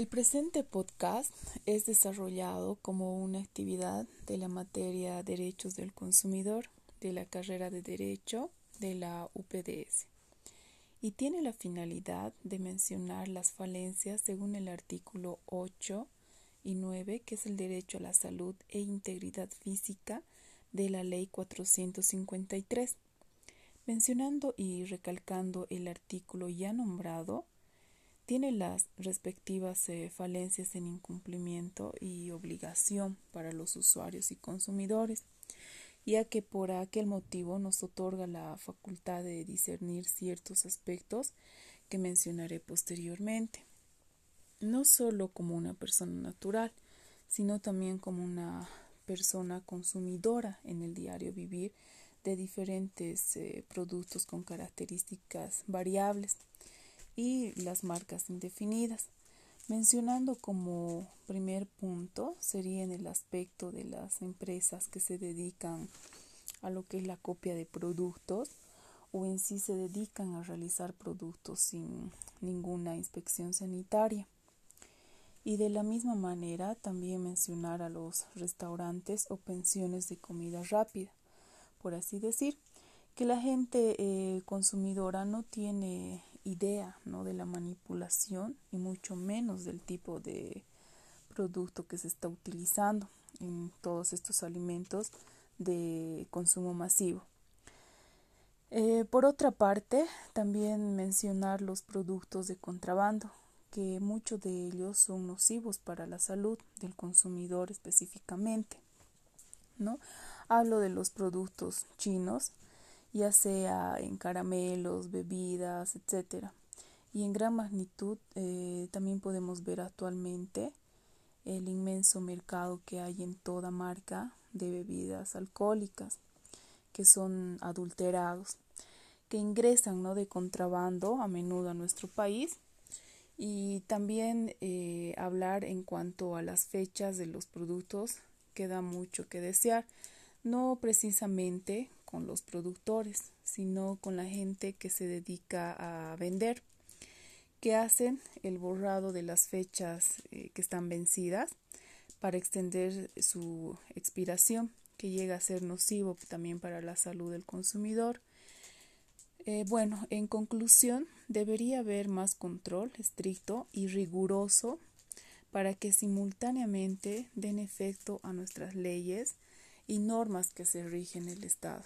El presente podcast es desarrollado como una actividad de la materia Derechos del Consumidor de la carrera de Derecho de la UPDS y tiene la finalidad de mencionar las falencias según el artículo 8 y 9, que es el derecho a la salud e integridad física de la Ley 453. Mencionando y recalcando el artículo ya nombrado, tiene las respectivas eh, falencias en incumplimiento y obligación para los usuarios y consumidores, ya que por aquel motivo nos otorga la facultad de discernir ciertos aspectos que mencionaré posteriormente, no solo como una persona natural, sino también como una persona consumidora en el diario vivir de diferentes eh, productos con características variables y las marcas indefinidas. Mencionando como primer punto sería en el aspecto de las empresas que se dedican a lo que es la copia de productos o en sí se dedican a realizar productos sin ninguna inspección sanitaria. Y de la misma manera también mencionar a los restaurantes o pensiones de comida rápida, por así decir, que la gente eh, consumidora no tiene idea ¿no? de la manipulación y mucho menos del tipo de producto que se está utilizando en todos estos alimentos de consumo masivo. Eh, por otra parte, también mencionar los productos de contrabando, que muchos de ellos son nocivos para la salud del consumidor específicamente. ¿no? Hablo de los productos chinos, ya sea en caramelos, bebidas, etcétera. Y en gran magnitud eh, también podemos ver actualmente el inmenso mercado que hay en toda marca de bebidas alcohólicas que son adulterados, que ingresan ¿no? de contrabando a menudo a nuestro país y también eh, hablar en cuanto a las fechas de los productos queda mucho que desear, no precisamente con los productores, sino con la gente que se dedica a vender, que hacen el borrado de las fechas eh, que están vencidas para extender su expiración, que llega a ser nocivo también para la salud del consumidor. Eh, bueno, en conclusión, debería haber más control estricto y riguroso para que simultáneamente den efecto a nuestras leyes y normas que se rigen el Estado.